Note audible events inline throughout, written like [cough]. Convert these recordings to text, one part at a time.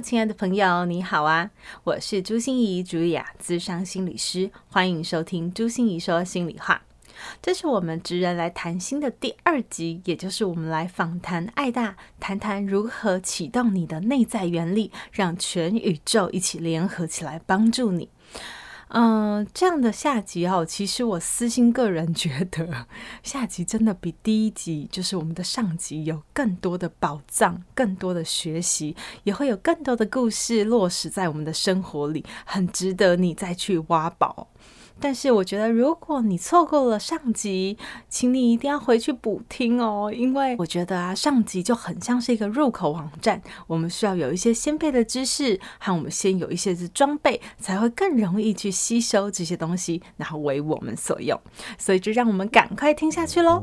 亲爱的朋友，你好啊！我是朱芯仪，茱莉亚，咨商心理师，欢迎收听朱心怡说心里话。这是我们职人来谈心的第二集，也就是我们来访谈爱大，谈谈如何启动你的内在原理，让全宇宙一起联合起来帮助你。嗯，这样的下集哦，其实我私心个人觉得，下集真的比第一集，就是我们的上集有更多的宝藏，更多的学习，也会有更多的故事落实在我们的生活里，很值得你再去挖宝。但是我觉得，如果你错过了上集，请你一定要回去补听哦，因为我觉得啊，上集就很像是一个入口网站，我们需要有一些先辈的知识，和我们先有一些的装备，才会更容易去吸收这些东西，然后为我们所用。所以就让我们赶快听下去喽。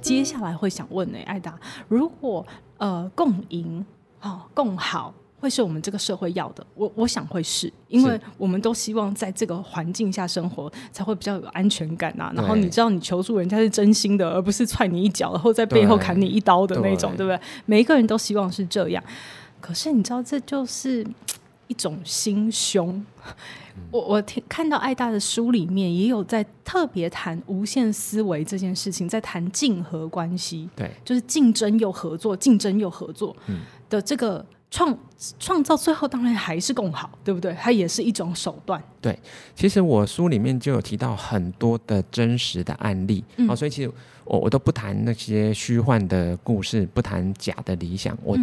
接下来会想问呢，艾达，如果呃共赢，哦，共好。会是我们这个社会要的，我我想会是，因为我们都希望在这个环境下生活，才会比较有安全感呐。然后你知道，你求助人家是真心的，而不是踹你一脚，然后在背后砍你一刀的那种，对，对不对？每一个人都希望是这样。可是你知道，这就是一种心胸。我我听看到爱大的书里面也有在特别谈无限思维这件事情，在谈竞合关系，对，就是竞争又合作，竞争又合作的这个。嗯创创造最后当然还是更好，对不对？它也是一种手段。对，其实我书里面就有提到很多的真实的案例，嗯、哦，所以其实我我都不谈那些虚幻的故事，不谈假的理想，我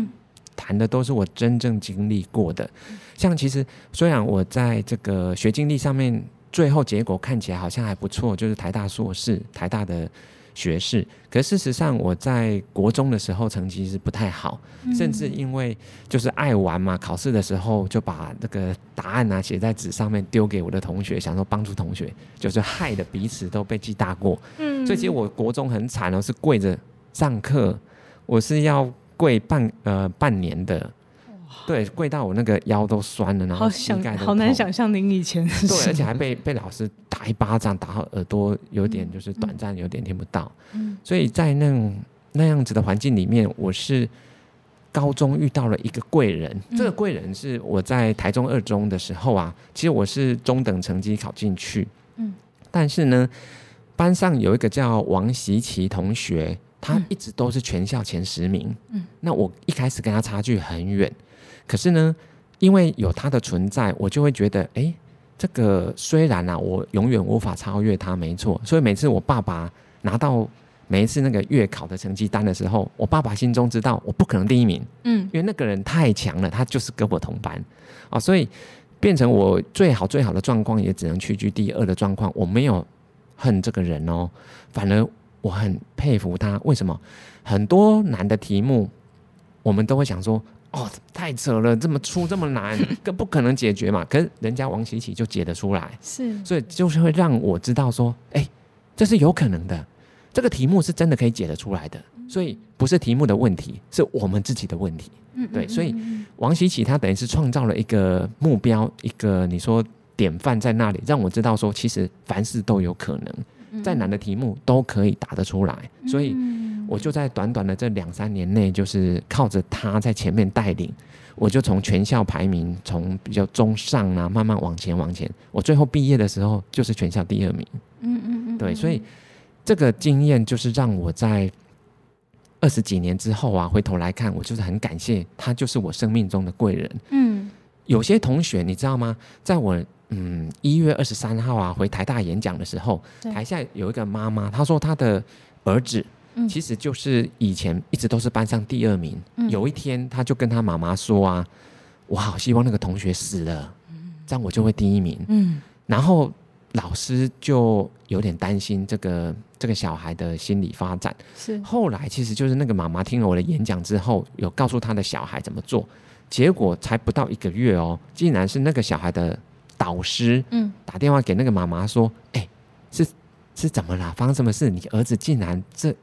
谈的都是我真正经历过的。嗯、像其实虽然我在这个学经历上面，最后结果看起来好像还不错，就是台大硕士，台大的。学士，可事实上我在国中的时候成绩是不太好，嗯、甚至因为就是爱玩嘛，考试的时候就把那个答案啊写在纸上面丢给我的同学，想说帮助同学，就是害得彼此都被记大过。嗯，所以其实我国中很惨哦，是跪着上课，我是要跪半呃半年的。对，跪到我那个腰都酸了，然后膝盖都痛。好难想象您以前是。对，而且还被被老师打一巴掌，打到耳朵有点就是短暂，有点听不到。嗯，所以在那种那样子的环境里面，我是高中遇到了一个贵人。嗯、这个贵人是我在台中二中的时候啊，其实我是中等成绩考进去。嗯，但是呢，班上有一个叫王习琪同学，他一直都是全校前十名。嗯，那我一开始跟他差距很远。可是呢，因为有他的存在，我就会觉得，哎，这个虽然啊，我永远无法超越他，没错。所以每次我爸爸拿到每一次那个月考的成绩单的时候，我爸爸心中知道我不可能第一名，嗯，因为那个人太强了，他就是跟我同班，啊，所以变成我最好最好的状况也只能屈居第二的状况。我没有恨这个人哦，反而我很佩服他。为什么？很多难的题目，我们都会想说。哦，太扯了，这么粗这么难，[laughs] 更不可能解决嘛。可是人家王喜喜就解得出来，是，所以就是会让我知道说，哎、欸，这是有可能的，这个题目是真的可以解得出来的。所以不是题目的问题，是我们自己的问题。嗯，对，所以王喜喜他等于是创造了一个目标，一个你说典范在那里，让我知道说，其实凡事都有可能，再难的题目都可以答得出来。所以。我就在短短的这两三年内，就是靠着他在前面带领，我就从全校排名从比较中上啊，慢慢往前往前。我最后毕业的时候就是全校第二名。嗯嗯嗯。对，所以这个经验就是让我在二十几年之后啊，回头来看，我就是很感谢他，就是我生命中的贵人。嗯。有些同学你知道吗？在我嗯一月二十三号啊回台大演讲的时候，台下有一个妈妈，她说她的儿子。其实就是以前一直都是班上第二名。嗯、有一天，他就跟他妈妈说：“啊，我好希望那个同学死了，这样我就会第一名。”嗯，然后老师就有点担心这个这个小孩的心理发展。是后来其实就是那个妈妈听了我的演讲之后，有告诉他的小孩怎么做，结果才不到一个月哦，竟然是那个小孩的导师嗯打电话给那个妈妈说，哎、嗯，是是怎么啦？发生什么事？你儿子竟然这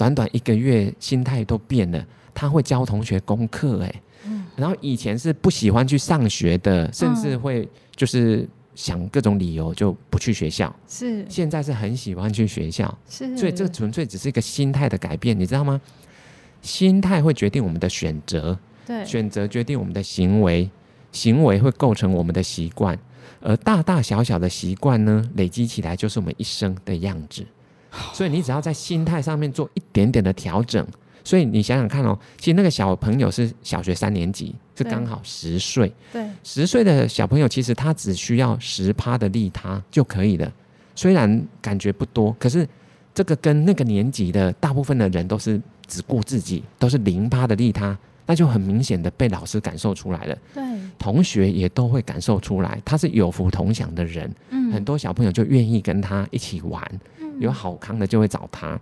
短短一个月心态都变了，他会教同学功课哎，嗯，然后以前是不喜欢去上学的，甚至会就是。想各种理由就不去学校，是现在是很喜欢去学校，是，所以这纯粹只是一个心态的改变，你知道吗？心态会决定我们的选择，对，选择决定我们的行为，行为会构成我们的习惯，而大大小小的习惯呢，累积起来就是我们一生的样子。所以你只要在心态上面做一点点的调整。所以你想想看哦，其实那个小朋友是小学三年级，是刚好十岁。对，十岁的小朋友其实他只需要十趴的利他就可以了。虽然感觉不多，可是这个跟那个年级的大部分的人都是只顾自己，都是零趴的利他，那就很明显的被老师感受出来了。对，同学也都会感受出来，他是有福同享的人。嗯，很多小朋友就愿意跟他一起玩，有好康的就会找他。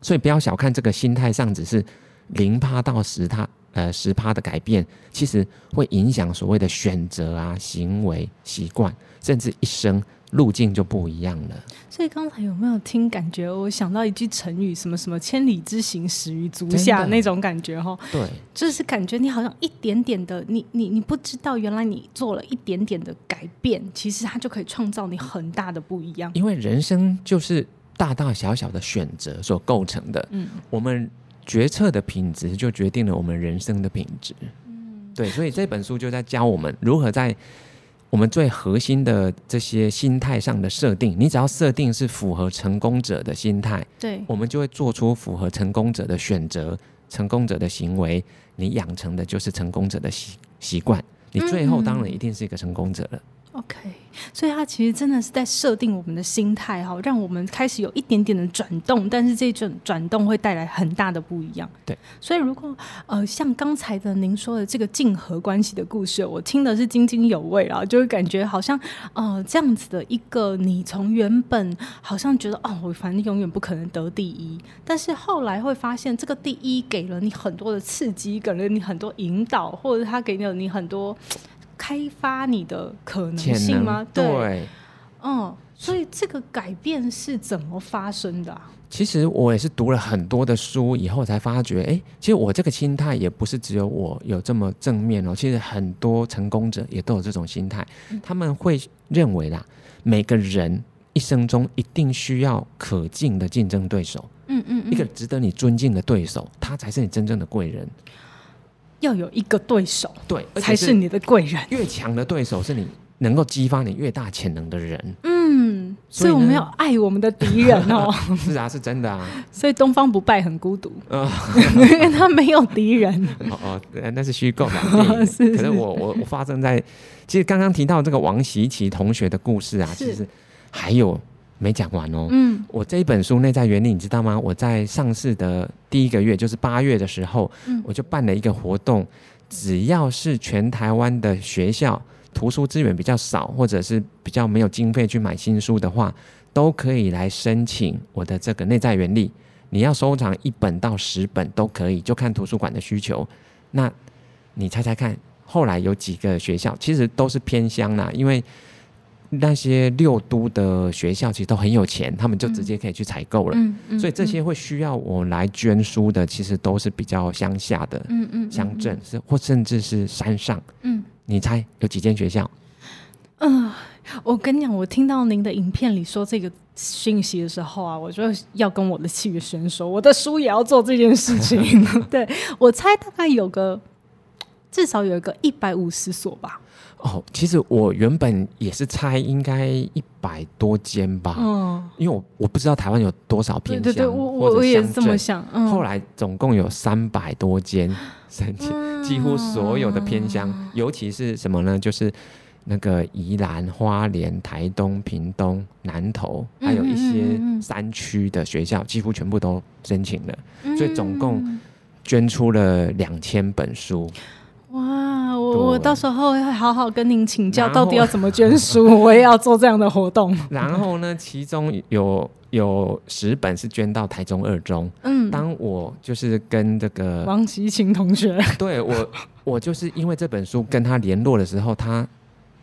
所以不要小看这个心态上只是零趴到十趴，呃十趴的改变，其实会影响所谓的选择啊、行为习惯，甚至一生路径就不一样了。所以刚才有没有听感觉？我想到一句成语，什么什么千里之行，始于足下那种感觉哈。对，就是感觉你好像一点点的，你你你不知道，原来你做了一点点的改变，其实它就可以创造你很大的不一样。因为人生就是。大大小小的选择所构成的，嗯，我们决策的品质就决定了我们人生的品质，嗯，对，所以这本书就在教我们如何在我们最核心的这些心态上的设定，你只要设定是符合成功者的心态，对，我们就会做出符合成功者的选择，成功者的行为，你养成的就是成功者的习习惯，你最后当然一定是一个成功者了。OK，所以他其实真的是在设定我们的心态哈，让我们开始有一点点的转动，但是这种转动会带来很大的不一样。对，所以如果呃像刚才的您说的这个竞合关系的故事，我听的是津津有味啊，就会感觉好像呃这样子的一个你从原本好像觉得哦，我反正永远不可能得第一，但是后来会发现这个第一给了你很多的刺激，给了你很多引导，或者他给了你很多。开发你的可能性吗？对，对嗯，所以这个改变是怎么发生的啊？其实我也是读了很多的书以后才发觉，哎，其实我这个心态也不是只有我有这么正面哦。其实很多成功者也都有这种心态，嗯，他们会认为啦，每个人一生中一定需要可敬的竞争对手，嗯嗯，嗯，一个值得你尊敬的对手，他才是你真正的贵人。要有一个对手，对，才是你的贵人。越强的对手是你能够激发你越大潜能的人。嗯，所以我们要爱我们的敌人哦。[laughs] 是啊，是真的啊。所以东方不败很孤独，因为他没有敌人。[laughs] 哦哦，那是虚构的。[laughs] 是，可是我我我发生在，其实刚刚提到这个王习琪同学的故事啊，其实还有。没讲完哦。嗯，我这一本书《内在原理》，你知道吗？我在上市的第一个月，就是八月的时候，嗯，我就办了一个活动，只要是全台湾的学校图书资源比较少，或者是比较没有经费去买新书的话，都可以来申请我的这个《内在原理》。你要收藏一本到十本都可以，就看图书馆的需求。那你猜猜看，后来有几个学校其实都是偏乡啦，因为。那些六都的学校其实都很有钱，他们就直接可以去采购了。嗯嗯嗯、所以这些会需要我来捐书的，其实都是比较乡下的乡镇，是、嗯嗯、或甚至是山上。嗯，你猜有几间学校？嗯、呃，我跟你讲，我听到您的影片里说这个讯息的时候啊，我就要跟我的契约选手，我的书也要做这件事情。[laughs] 对，我猜大概有个至少有一个一百五十所吧。哦，其实我原本也是猜应该一百多间吧，嗯，因为我我不知道台湾有多少偏乡，对对对，我我也是这么想。嗯、后来总共有三百多间 [laughs] 申请，嗯、几乎所有的偏乡，嗯、尤其是什么呢？就是那个宜兰、花莲、台东、屏东、南投，还有一些山区的学校，几乎全部都申请了，所以总共捐出了两千本书。哇！我到时候会好好跟您请教，到底要怎么捐书，[laughs] 我也要做这样的活动。然后呢，其中有有十本是捐到台中二中。嗯，当我就是跟这个王希清同学，对我，[laughs] 我就是因为这本书跟他联络的时候，他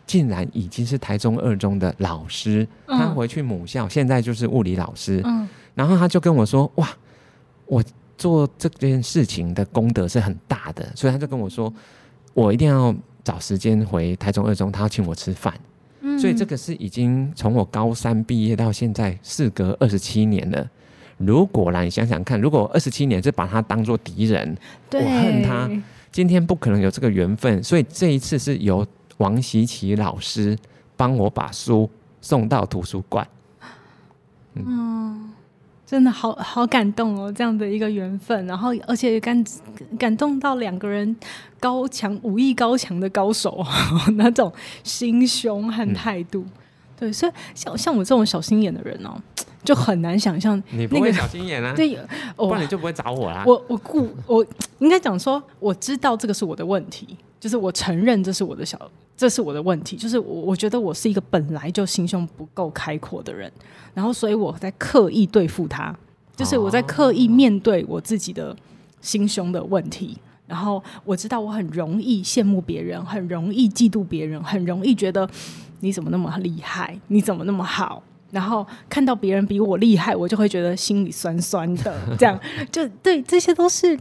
竟然已经是台中二中的老师，他回去母校，现在就是物理老师。嗯，然后他就跟我说：“哇，我。”做这件事情的功德是很大的，所以他就跟我说，我一定要找时间回台中二中，他要请我吃饭。嗯，所以这个是已经从我高三毕业到现在，事隔二十七年了。如果啦，你想想看，如果二十七年是把他当做敌人，我恨他，今天不可能有这个缘分。所以这一次是由王习奇老师帮我把书送到图书馆。嗯。嗯真的好好感动哦，这样的一个缘分，然后而且感感动到两个人高强武艺高强的高手 [laughs] 那种心胸和态度，嗯、对，所以像像我这种小心眼的人哦，就很难想象、[laughs] 那个、你不会小心眼啊，[laughs] 对，不然你就不会找我啦。我我故我应该讲说，我知道这个是我的问题，就是我承认这是我的小。这是我的问题，就是我我觉得我是一个本来就心胸不够开阔的人，然后所以我在刻意对付他，就是我在刻意面对我自己的心胸的问题，然后我知道我很容易羡慕别人，很容易嫉妒别人，很容易觉得你怎么那么厉害，你怎么那么好，然后看到别人比我厉害，我就会觉得心里酸酸的，这样就对，这些都是，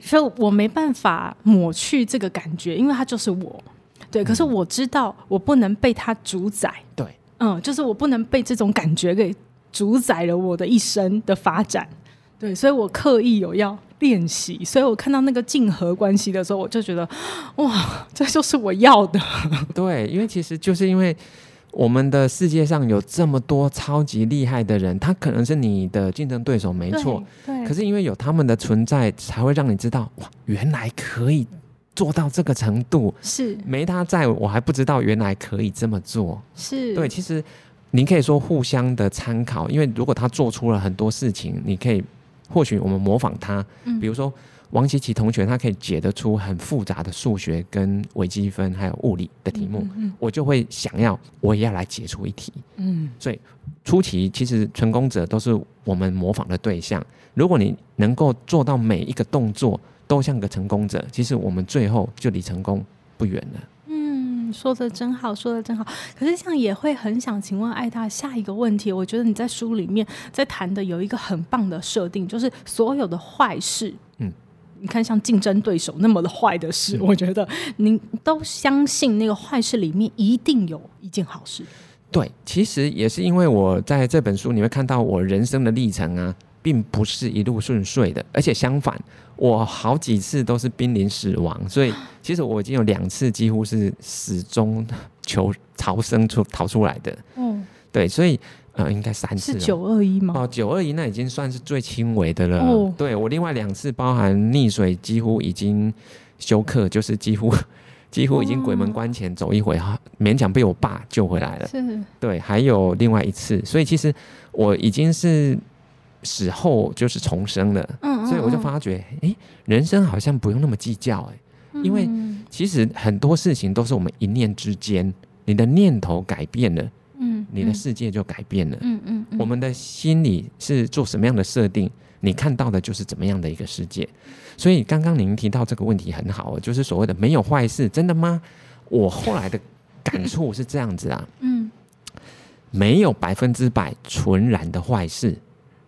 所以我没办法抹去这个感觉，因为他就是我。对，可是我知道我不能被他主宰。对，嗯，就是我不能被这种感觉给主宰了我的一生的发展。对，所以我刻意有要练习。所以我看到那个竞合关系的时候，我就觉得，哇，这就是我要的。[laughs] 对，因为其实就是因为我们的世界上有这么多超级厉害的人，他可能是你的竞争对手，没错。对。对。可是因为有他们的存在，才会让你知道，哇，原来可以。做到这个程度是没他在，我还不知道原来可以这么做。是对，其实您可以说互相的参考，因为如果他做出了很多事情，你可以或许我们模仿他。嗯，比如说王琪琪同学，他可以解得出很复杂的数学跟微积分还有物理的题目，嗯嗯，我就会想要我也要来解出一题。嗯，所以初期其实成功者都是我们模仿的对象。如果你能够做到每一个动作，都像个成功者，其实我们最后就离成功不远了。嗯，说的真好，说的真好。可是这样也会很想请问艾大下一个问题。我觉得你在书里面在谈的有一个很棒的设定，就是所有的坏事，嗯，你看像竞争对手那么的坏的事，嗯，我觉得您都相信那个坏事里面一定有一件好事。对，其实也是因为我在这本书你会看到我人生的历程啊。并不是一路顺遂的，而且相反，我好几次都是濒临死亡，所以其实我已经有两次几乎是死中求逃生出逃出来的。嗯，对，所以呃，应该三次。是九二一吗？哦，九二一那已经算是最轻微的了。哦，对我另外两次包含溺水，几乎已经休克，就是几乎 [laughs] 几乎已经鬼门关前走一回哈，勉强被我爸救回来了。是，对，还有另外一次，所以其实我已经是。死后就是重生了，嗯，所以我就发觉，哎、欸，人生好像不用那么计较，哎，因为其实很多事情都是我们一念之间，你的念头改变了，嗯，你的世界就改变了，嗯嗯，我们的心里是做什么样的设定，你看到的就是怎么样的一个世界。所以刚刚您提到这个问题很好，就是所谓的没有坏事，真的吗？我后来的感触是这样子啊，嗯，没有百分之百纯然的坏事。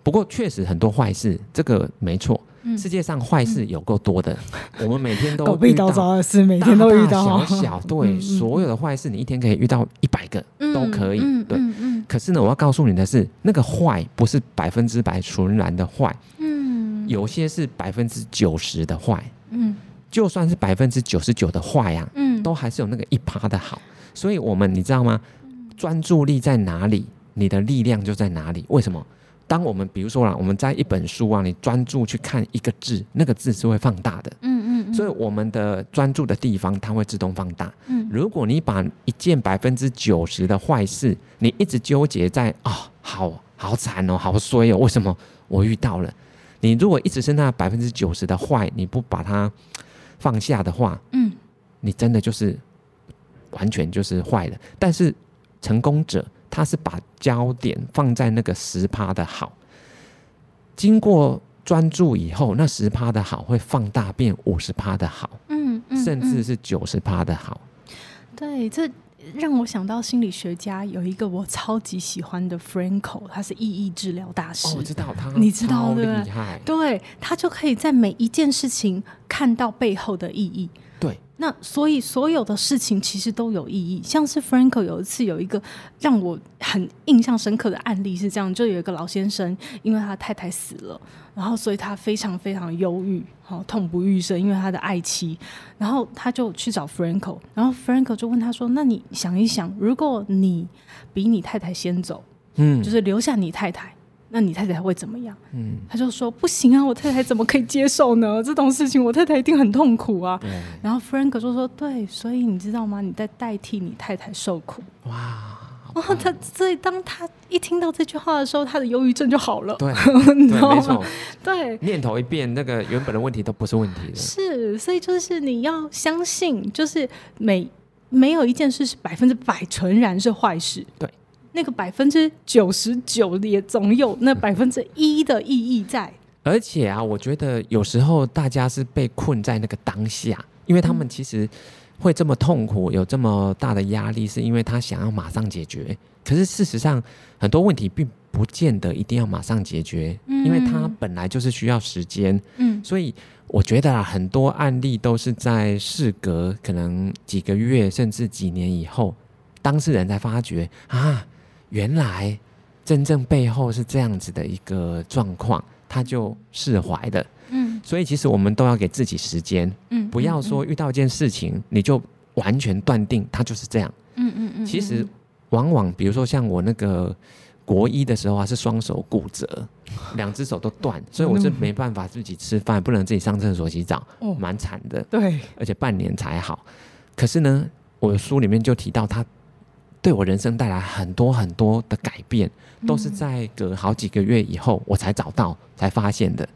不过确实很多坏事，这个没错。嗯、世界上坏事有够多的，嗯、我们每天都遇到的事，每天都遇到大大小小。对，所有的坏事，你一天可以遇到一百个、嗯、都可以。嗯、对、嗯嗯，可是呢，我要告诉你的是，那个坏不是百分之百纯然的坏。嗯，有些是百分之九十的坏。嗯，就算是百分之九十九的坏呀，嗯，都还是有那个一趴的好。所以我们你知道吗？专注力在哪里，你的力量就在哪里。为什么？当我们比如说啦，我们在一本书啊，你专注去看一个字，那个字是会放大的。嗯嗯，嗯。所以我们的专注的地方，它会自动放大。嗯。如果你把一件百分之九十的坏事，你一直纠结在啊、哦，好好惨哦，好衰哦，为什么我遇到了？你如果一直是那百分之九十的坏，你不把它放下的话，嗯，你真的就是完全就是坏了。但是成功者他是把焦点放在那个十趴的好，经过专注以后，那十趴的好会放大变五十趴的好，嗯，甚至是九十趴的好。对，这。让我想到心理学家有一个我超级喜欢的 Franco，他是意义治疗大师。哦，我知道他，你知道对厉害。对，他就可以在每一件事情看到背后的意义。对，那所以所有的事情其实都有意义。像是 Frankl 有一次有一个让我很印象深刻的案例是这样，就有一个老先生，因为他太太死了。然后，所以他非常非常忧郁，好痛不欲生，因为他的爱妻。然后他就去找 Frankl，然后 Frankl 就问他说：“那你想一想，如果你比你太太先走，嗯，就是留下你太太，那你太太会怎么样？”嗯，他就说：“不行啊，我太太怎么可以接受呢？这种事情，我太太一定很痛苦啊。”然后 Frankl 就说：“对，所以你知道吗？你在代替你太太受苦。”哇。然后他，所以当他一听到这句话的时候，他的忧郁症就好了。对，[laughs] 你知道吗？对，念头一变，那个原本的问题都不是问题了。是，所以就是你要相信，就是每没有一件事是百分之百纯然是坏事。对，那个百分之九十九也总有那百分之一的意义在。而且啊，我觉得有时候大家是被困在那个当下，因为他们其实。会这么痛苦，有这么大的压力，是因为他想要马上解决。可是事实上，很多问题并不见得一定要马上解决，嗯、因为他本来就是需要时间。嗯，所以我觉得啊，很多案例都是在事隔可能几个月甚至几年以后，当事人才发觉啊，原来真正背后是这样子的一个状况，他就释怀了。嗯，所以其实我们都要给自己时间，嗯，不要说遇到一件事情你就完全断定它就是这样，嗯嗯嗯。其实往往比如说像我那个国一的时候啊，是双手骨折，[laughs] 两只手都断，所以我是没办法自己吃饭，不能自己上厕所洗澡，哦，蛮惨的。对，而且半年才好。可是呢，我的书里面就提到他。对我人生带来很多很多的改变，都是在隔好几个月以后我才找到、才发现的。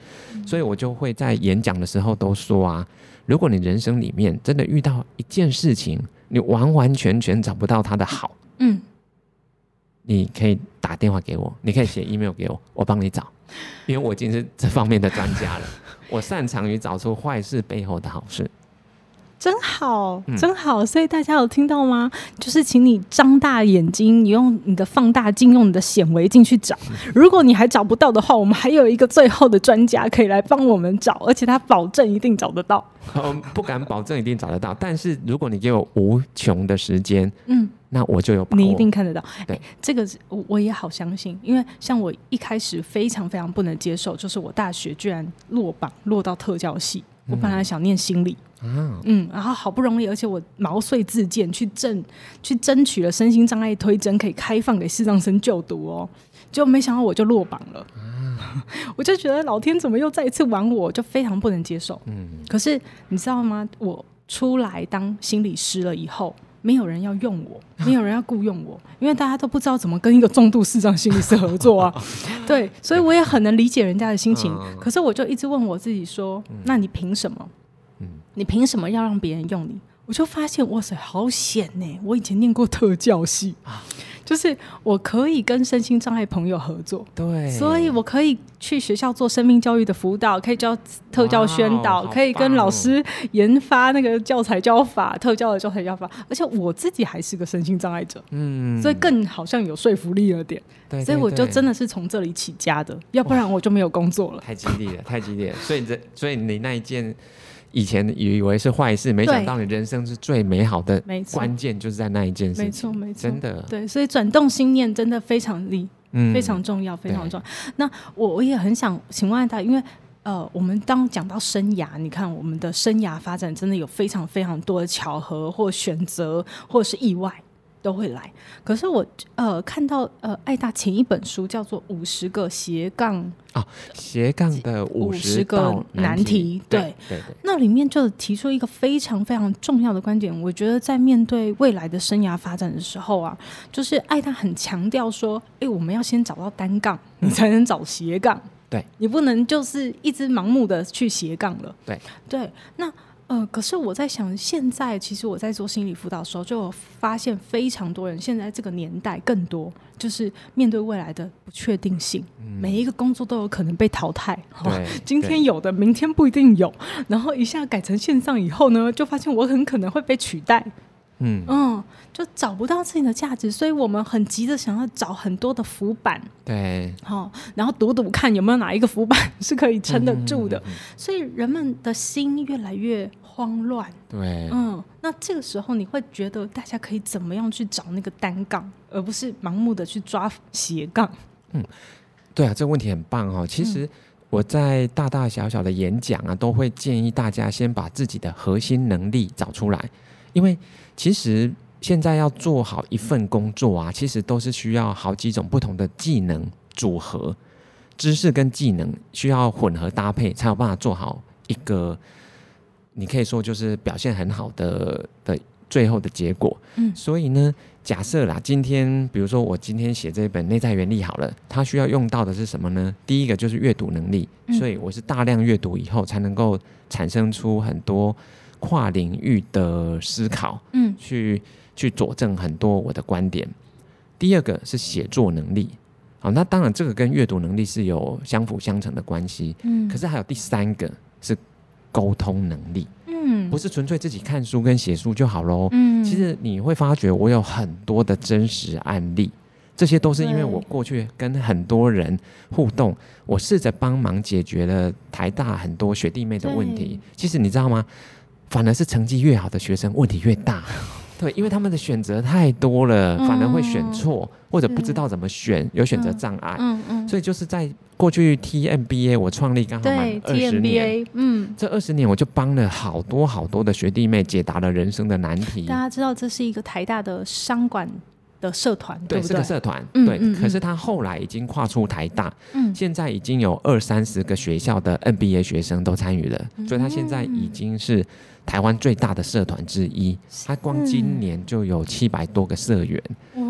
所以我就会在演讲的时候都说啊，如果你人生里面真的遇到一件事情，你完完全全找不到它的好，嗯，你可以打电话给我，你可以写 email 给我，我帮你找，因为我已经是这方面的专家了，[laughs] 我擅长于找出坏事背后的好事。真好，真好，所以大家有听到吗？就是请你张大眼睛，你用你的放大镜，用你的显微镜去找。[laughs] 如果你还找不到的话，我们还有一个最后的专家可以来帮我们找，而且他保证一定找得到。嗯，不敢保证一定找得到，但是如果你给我无穷的时间，嗯，那我就有把握，你一定看得到。对，欸，这个我我也好相信，因为像我一开始非常非常不能接受，就是我大学居然落榜落到特教系，我本来想念心理。嗯嗯，然后好不容易，而且我毛遂自荐去争去争取了身心障碍推甄可以开放给视障生就读哦，就没想到我就落榜了。啊、[laughs] 我就觉得老天怎么又再一次玩我，就非常不能接受。嗯，可是你知道吗？我出来当心理师了以后，没有人要用我，[laughs] 没有人要雇佣我，因为大家都不知道怎么跟一个重度视障心理师合作啊。[laughs] 对，所以我也很能理解人家的心情。可是我就一直问我自己说：那你凭什么？你凭什么要让别人用你？我就发现，哇塞，好险呢！我以前念过特教系啊，就是我可以跟身心障碍朋友合作，对，所以我可以去学校做生命教育的辅导，可以教特教宣导，可以跟老师研发那个教材教法，特教的教材教法，而且我自己还是个身心障碍者，嗯，所以更好像有说服力了点，对，所以我就真的是从这里起家的，要不然我就没有工作了。太激烈了，太激烈了，所以这，所以你那一件。以前以为是坏事，没想到你人生是最美好的。没错关键就是在那一件事情。没错，没错，真的。对，所以转动心念真的非常厉，嗯，非常重要，非常重要。那我我也很想请问他，因为呃，我们当讲到生涯，你看我们的生涯发展真的有非常非常多的巧合或选择，或者是意外。都会来，可是我呃看到呃爱大前一本书叫做《五十个斜杠》哦，斜杠的五十个难题，对。对，对对，那里面就提出一个非常非常重要的观点，我觉得在面对未来的生涯发展的时候啊，就是爱大很强调说，哎，我们要先找到单杠，你才能找斜杠，对，你不能就是一直盲目的去斜杠了，对。对，那。嗯、呃，可是我在想，现在其实我在做心理辅导的时候，就发现非常多人现在这个年代更多，就是面对未来的不确定性，嗯、每一个工作都有可能被淘汰。对，[laughs] 今天有的，明天不一定有。然后一下改成线上以后呢，就发现我很可能会被取代。嗯。嗯，就找不到自己的价值，所以我们很急着想要找很多的浮板，对，好、哦，然后赌赌看有没有哪一个浮板是可以撑得住的，嗯嗯嗯嗯，所以人们的心越来越慌乱。对，嗯，那这个时候你会觉得大家可以怎么样去找那个单杠，而不是盲目的去抓斜杠？嗯，对啊，这个问题很棒哦。其实我在大大小小的演讲啊，都会建议大家先把自己的核心能力找出来，因为。其实现在要做好一份工作啊，其实都是需要好几种不同的技能组合，知识跟技能需要混合搭配，才有办法做好一个，你可以说就是表现很好的的最后的结果。嗯，所以呢，假设啦，今天比如说我今天写这一本《内在原理》好了，它需要用到的是什么呢？第一个就是阅读能力，所以我是大量阅读以后才能够产生出很多。跨领域的思考，嗯，去去佐证很多我的观点。第二个是写作能力，好，那当然这个跟阅读能力是有相辅相成的关系，嗯。可是还有第三个是沟通能力，嗯，不是纯粹自己看书跟写书就好喽，嗯。其实你会发觉我有很多的真实案例，这些都是因为我过去跟很多人互动，我试着帮忙解决了台大很多学弟妹的问题。其实你知道吗？反而是成绩越好的学生问题越大，[laughs] 对，因为他们的选择太多了，反而会选错、嗯、或者不知道怎么选，有选择障碍。嗯嗯，所以就是在过去 TMBA 我创立刚好满二十年，嗯，这二十年我就帮了好多好多的学弟妹解答了人生的难题。大家知道这是一个台大的商管的社团，对，是个社团，对。可是他后来已经跨出台大，嗯，现在已经有二三十个学校的 MBA 学生都参与了，所以他现在已经是台湾最大的社团之一。他光今年就有七百多个社员，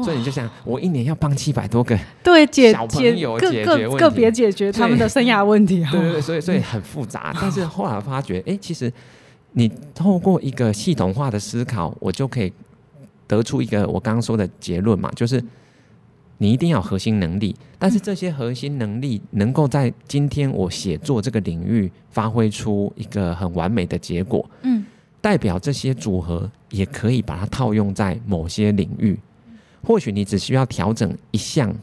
所以你就想，我一年要帮七百多个对解解决问题，个别解决他们的生涯问题，对对 [laughs] 对，所以所以很复杂。但是后来发觉，哎，其实你透过一个系统化的思考，我就可以。得出一个我刚刚说的结论嘛，就是你一定要核心能力，但是这些核心能力能够在今天我写作这个领域发挥出一个很完美的结果，嗯，代表这些组合也可以把它套用在某些领域，或许你只需要调整一项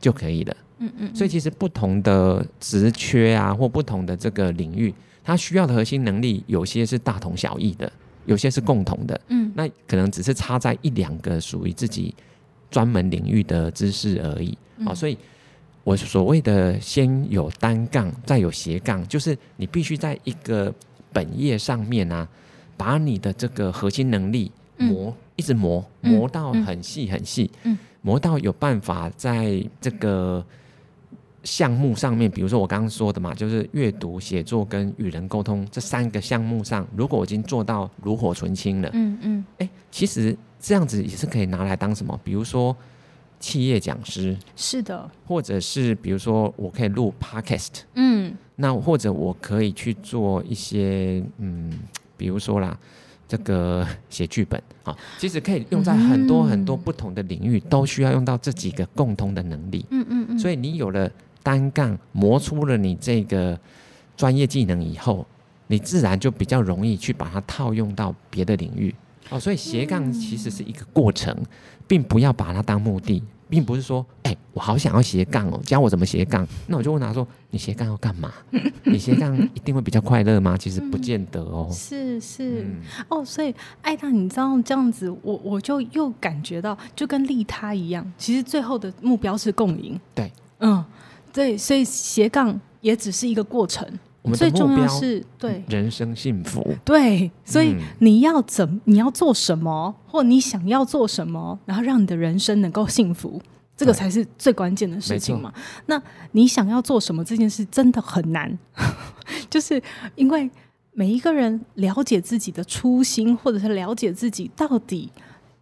就可以了，嗯嗯，所以其实不同的职缺啊，或不同的这个领域，它需要的核心能力有些是大同小异的。有些是共同的，嗯，那可能只是差在一两个属于自己专门领域的知识而已，好，所以我所谓的先有单杠，再有斜杠，就是你必须在一个本业上面啊，把你的这个核心能力磨，一直磨，磨到很细很细，磨到有办法在这个。项目上面，比如说我刚刚说的嘛，就是阅读、写作跟与人沟通这三个项目上，如果我已经做到炉火纯青了，嗯嗯，哎、欸，其实这样子也是可以拿来当什么？比如说企业讲师，是的，或者是比如说我可以录 podcast，嗯，那或者我可以去做一些，嗯，比如说啦，这个写剧本啊，其实可以用在很多很多不同的领域，都需要用到这几个共通的能力，嗯嗯嗯，所以你有了。单杠磨出了你这个专业技能以后，你自然就比较容易去把它套用到别的领域哦。所以斜杠其实是一个过程，并不要把它当目的，并不是说，哎、欸，我好想要斜杠哦，教我怎么斜杠。那我就问他说，你斜杠要干嘛？[laughs] 你斜杠一定会比较快乐吗？其实不见得哦。是是、嗯、哦，所以艾达，你知道这样子，我我就又感觉到，就跟利他一样，其实最后的目标是共赢。对，嗯。对，所以斜杠也只是一个过程。我们最重要是对人生幸福。对，所以你要怎你要做什么，或你想要做什么，然后让你的人生能够幸福，这个才是最关键的事情嘛。那你想要做什么这件事真的很难，[laughs] 就是因为每一个人了解自己的初心，或者是了解自己到底。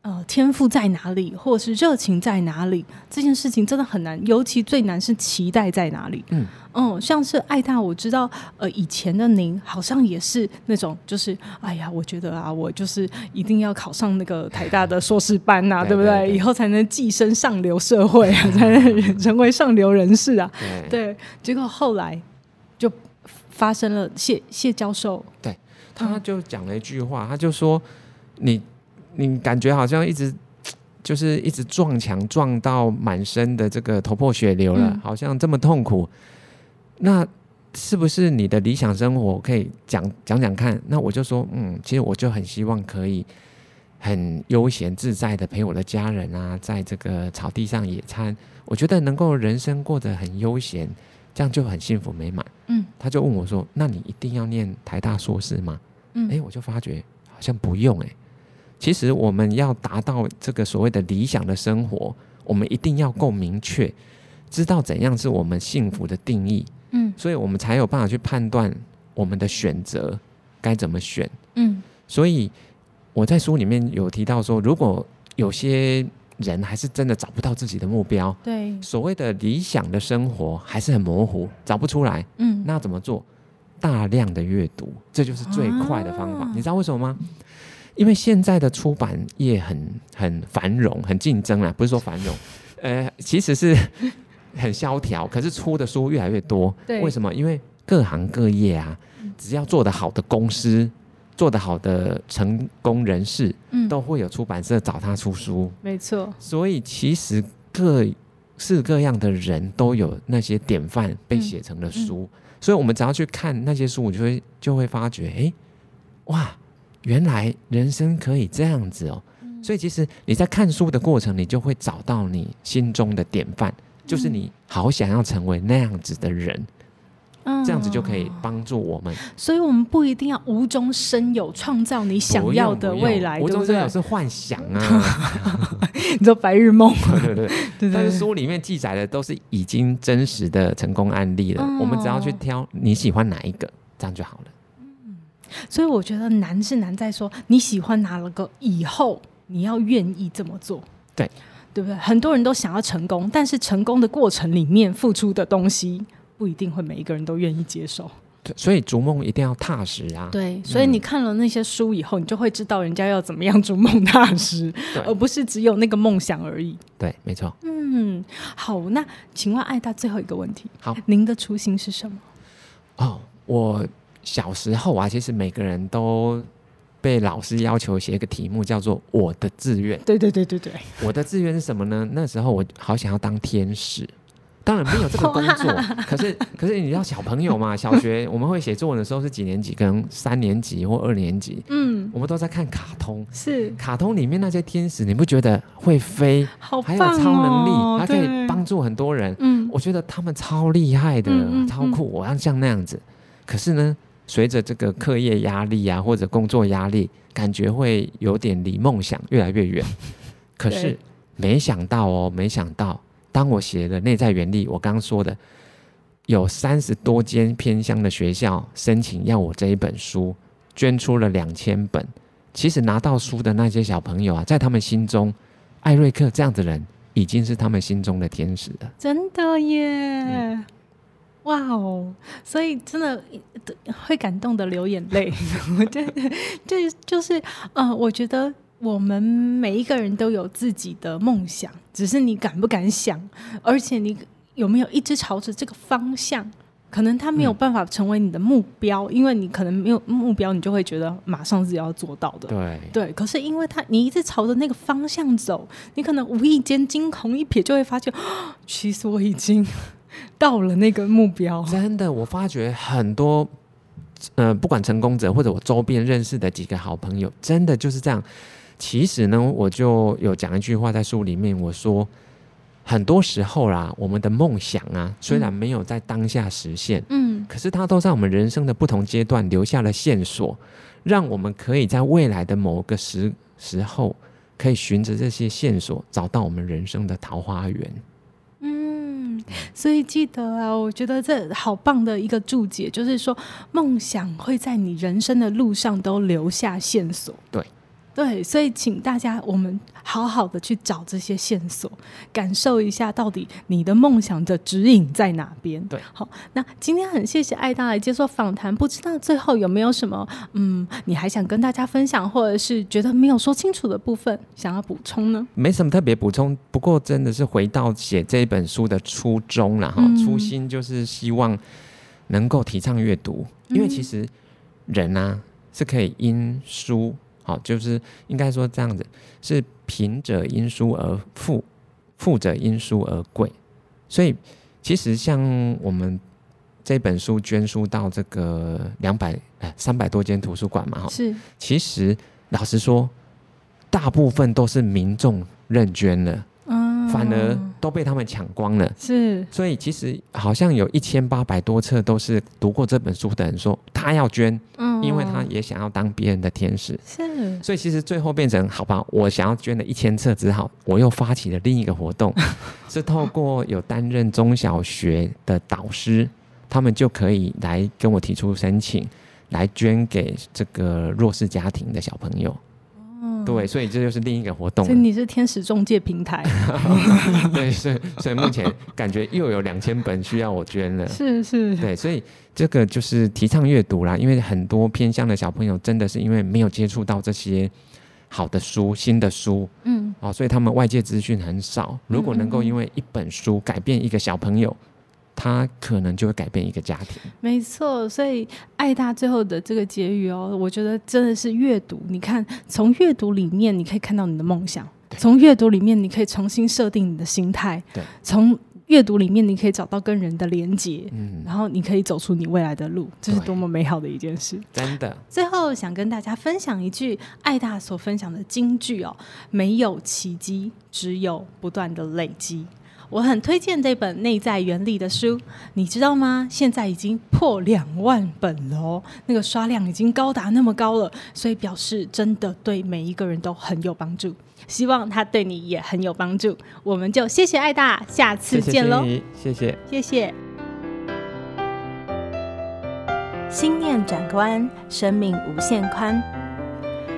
呃，天赋在哪里，或者是热情在哪里？这件事情真的很难，尤其最难是期待在哪里。嗯嗯，像是爱大，我知道，呃，以前的您好像也是那种，就是哎呀，我觉得啊，我就是一定要考上那个台大的硕士班呐、啊，对不对？以后才能跻身上流社会啊，才能 [laughs] 成为上流人士啊。对，对，结果后来就发生了谢谢教授，对，他就讲了一句话，他就说你。你感觉好像一直 [tsk] 就是一直撞墙，撞到满身的这个头破血流了，嗯，好像这么痛苦。那是不是你的理想生活可以讲讲讲看？那我就说，嗯，其实我就很希望可以很悠闲自在的陪我的家人啊，在这个草地上野餐。我觉得能够人生过得很悠闲，这样就很幸福美满。嗯，他就问我说：“那你一定要念台大硕士吗？”嗯，哎，我就发觉好像不用哎。其实我们要达到这个所谓的理想的生活，我们一定要够明确，知道怎样是我们幸福的定义。嗯，所以我们才有办法去判断我们的选择该怎么选。嗯，所以我在书里面有提到说，如果有些人还是真的找不到自己的目标，对，所谓的理想的生活还是很模糊，找不出来。嗯，那怎么做？大量的阅读，这就是最快的方法。啊，你知道为什么吗？因为现在的出版业很很繁荣，很竞争啊，不是说繁荣，[laughs] 呃，其实是 [laughs] 很萧条。可是出的书越来越多，对，为什么？因为各行各业啊，只要做得好的公司，做得好的成功人士，嗯，都会有出版社找他出书。没错。所以其实各式各样的人都有那些典范被写成了书，嗯嗯，所以我们只要去看那些书，我就会就会发觉，哎，哇！原来人生可以这样子哦，所以其实你在看书的过程，你就会找到你心中的典范，就是你好想要成为那样子的人，这样子就可以帮助我们。所以，我们不一定要无中生有，创造你想要的未来。无中生有是幻想啊，[laughs] 你说白日梦？[laughs] 对对 [laughs] 对。但是书里面记载的都是已经真实的成功案例了，我们只要去挑你喜欢哪一个，这样就好了。所以我觉得难是难在说你喜欢哪了个以后你要愿意这么做，对对不对？很多人都想要成功，但是成功的过程里面付出的东西不一定会每一个人都愿意接受。对，所以逐梦一定要踏实啊。对，所以你看了那些书以后，你就会知道人家要怎么样逐梦踏实，[laughs] 而不是只有那个梦想而已。对，没错。嗯，好，那请问艾大最后一个问题，好，您的初心是什么？哦，我。小时候啊，其实每个人都被老师要求写一个题目，叫做“我的志愿”。对对对对对，我的志愿是什么呢？那时候我好想要当天使，当然没有这个工作。[laughs] 可是，可是你知道小朋友嘛？[laughs] 小学我们会写作文的时候是几年级？可能三年级或二年级。嗯，我们都在看卡通，是卡通里面那些天使，你不觉得会飞？好哦，还有超能力，还可以帮助很多人。嗯，我觉得他们超厉害的，嗯嗯，超酷，我要像那样子。可是呢？随着这个课业压力啊，或者工作压力，感觉会有点离梦想越来越远。[laughs] 可是没想到哦，没想到，当我写了内在原力，我刚刚说的，有三十多间偏乡的学校申请要我这一本书，捐出了两千本。其实拿到书的那些小朋友啊，在他们心中，艾瑞克这样的人已经是他们心中的天使了。真的耶！嗯哇哦！所以真的会感动的流眼泪。对 [laughs] 对，就就是呃，我觉得我们每一个人都有自己的梦想，只是你敢不敢想，而且你有没有一直朝着这个方向？可能他没有办法成为你的目标，嗯、因为你可能没有目标，你就会觉得马上自己要做到的。对对，可是因为他你一直朝着那个方向走，你可能无意间惊鸿一瞥就会发现，其实我已经。[laughs] 到了那个目标，真的，我发觉很多，呃，不管成功者或者我周边认识的几个好朋友，真的就是这样。其实呢，我就有讲一句话在书里面，我说，很多时候啦，我们的梦想啊，虽然没有在当下实现，嗯，可是它都在我们人生的不同阶段留下了线索，让我们可以在未来的某个时时候，可以循着这些线索，找到我们人生的桃花源。所以记得啊，我觉得这好棒的一个注解，就是说梦想会在你人生的路上都留下线索。对，对，所以请大家我们好好的去找这些线索，感受一下到底你的梦想的指引在哪边。对，好，那今天很谢谢艾大来接受访谈，不知道最后有没有什么嗯，你还想跟大家分享，或者是觉得没有说清楚的部分想要补充呢？没什么特别补充，不过真的是回到写这本书的初衷了哈，嗯、初心就是希望能够提倡阅读，因为其实人啊是可以因书。好，就是应该说这样子，是贫者因书而富，富者因书而贵。所以其实像我们这本书捐书到这个两百呃三百多间图书馆嘛，哈，是。其实老实说，大部分都是民众认捐了。反而都被他们抢光了，是，所以其实好像有一千八百多册都是读过这本书的人说他要捐，嗯，因为他也想要当别人的天使，是，[laughs] 所以其实最后变成好吧，我想要捐了一千册，只好我又发起了另一个活动，[laughs] 是透过有担任中小学的导师，他们就可以来跟我提出申请，来捐给这个弱势家庭的小朋友。对，所以这就是另一个活动。所以你是天使中介平台。[laughs] 对，所以所以目前感觉又有两千本需要我捐了。[laughs] 是是。对，所以这个就是提倡阅读啦，因为很多偏乡的小朋友真的是因为没有接触到这些好的书、新的书，嗯，哦，所以他们外界资讯很少。如果能够因为一本书改变一个小朋友。他可能就会改变一个家庭，没错。所以爱大最后的这个结语哦，我觉得真的是阅读。你看，从阅读里面你可以看到你的梦想，从阅读里面你可以重新设定你的心态，从阅读里面你可以找到跟人的连接，嗯，然后你可以走出你未来的路，这是多么美好的一件事。真的。最后想跟大家分享一句爱大所分享的金句哦：没有奇迹，只有不断的累积。我很推荐这本《内在原理》的书，你知道吗？现在已经破两万本了哦，那个刷量已经高达那么高了，所以表示真的对每一个人都很有帮助。希望他对你也很有帮助。我们就谢谢爱大，下次见喽！谢谢，谢谢。心念转关，生命无限宽。